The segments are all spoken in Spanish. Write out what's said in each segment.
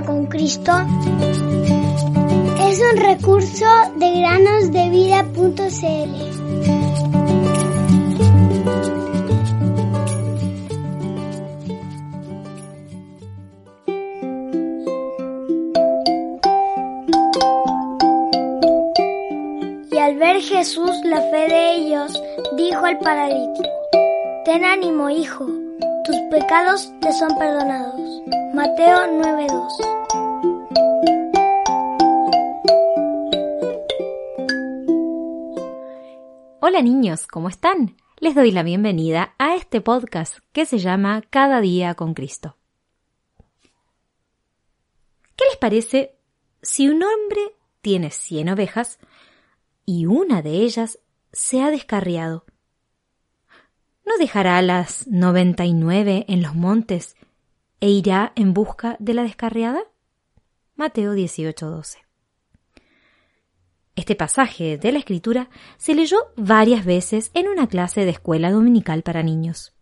con Cristo es un recurso de granosdevida.cl. Y al ver Jesús la fe de ellos, dijo al paralítico, Ten ánimo, hijo, tus pecados te son perdonados. Mateo 9:2 Hola niños, ¿cómo están? Les doy la bienvenida a este podcast que se llama Cada día con Cristo. ¿Qué les parece si un hombre tiene 100 ovejas y una de ellas se ha descarriado? ¿No dejará las 99 en los montes e irá en busca de la descarriada? Mateo 18:12. Este pasaje de la Escritura se leyó varias veces en una clase de escuela dominical para niños.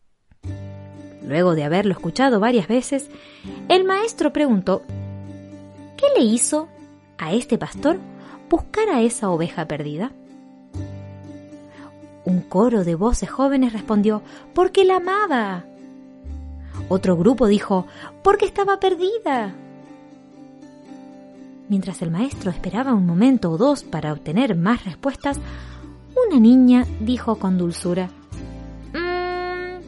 Luego de haberlo escuchado varias veces, el maestro preguntó ¿Qué le hizo a este pastor buscar a esa oveja perdida? Un coro de voces jóvenes respondió porque la amaba. Otro grupo dijo porque estaba perdida. Mientras el maestro esperaba un momento o dos para obtener más respuestas, una niña dijo con dulzura "Mm,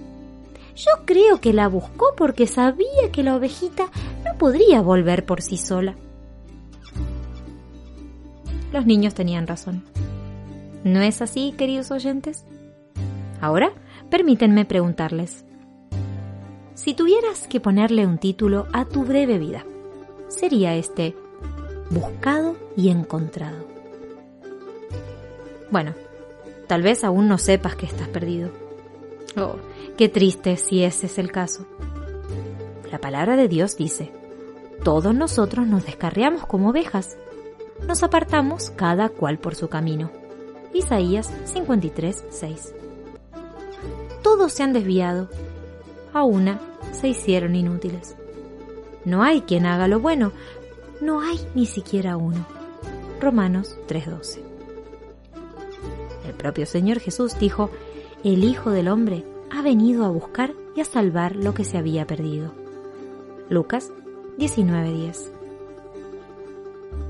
Yo creo que la buscó porque sabía que la ovejita no podría volver por sí sola. Los niños tenían razón. ¿No es así, queridos oyentes? Ahora, permítanme preguntarles. Si tuvieras que ponerle un título a tu breve vida, sería este buscado y encontrado. Bueno, tal vez aún no sepas que estás perdido. Oh, qué triste si ese es el caso. La palabra de Dios dice, todos nosotros nos descarriamos como ovejas, nos apartamos cada cual por su camino. Isaías 53, 6. Todos se han desviado, a una se hicieron inútiles. No hay quien haga lo bueno, no hay ni siquiera uno. Romanos 3:12. El propio Señor Jesús dijo, el Hijo del Hombre ha venido a buscar y a salvar lo que se había perdido. Lucas 19:10.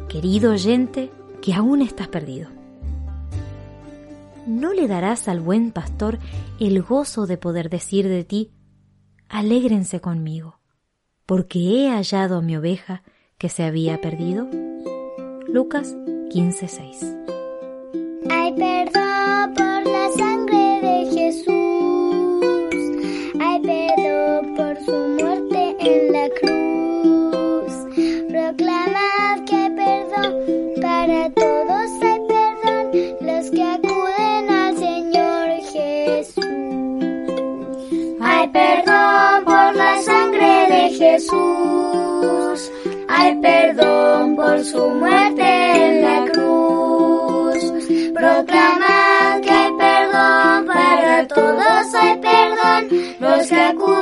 Querido oyente, que aún estás perdido. ¿No le darás al buen pastor el gozo de poder decir de ti, alégrense conmigo, porque he hallado a mi oveja que se había perdido? Lucas 15:6. Hay perdón por la sangre de Jesús. Hay perdón por su muerte en la cruz. Jesús. Hay perdón por su muerte en la cruz. Proclamad que hay perdón para todos. Hay perdón los que acuden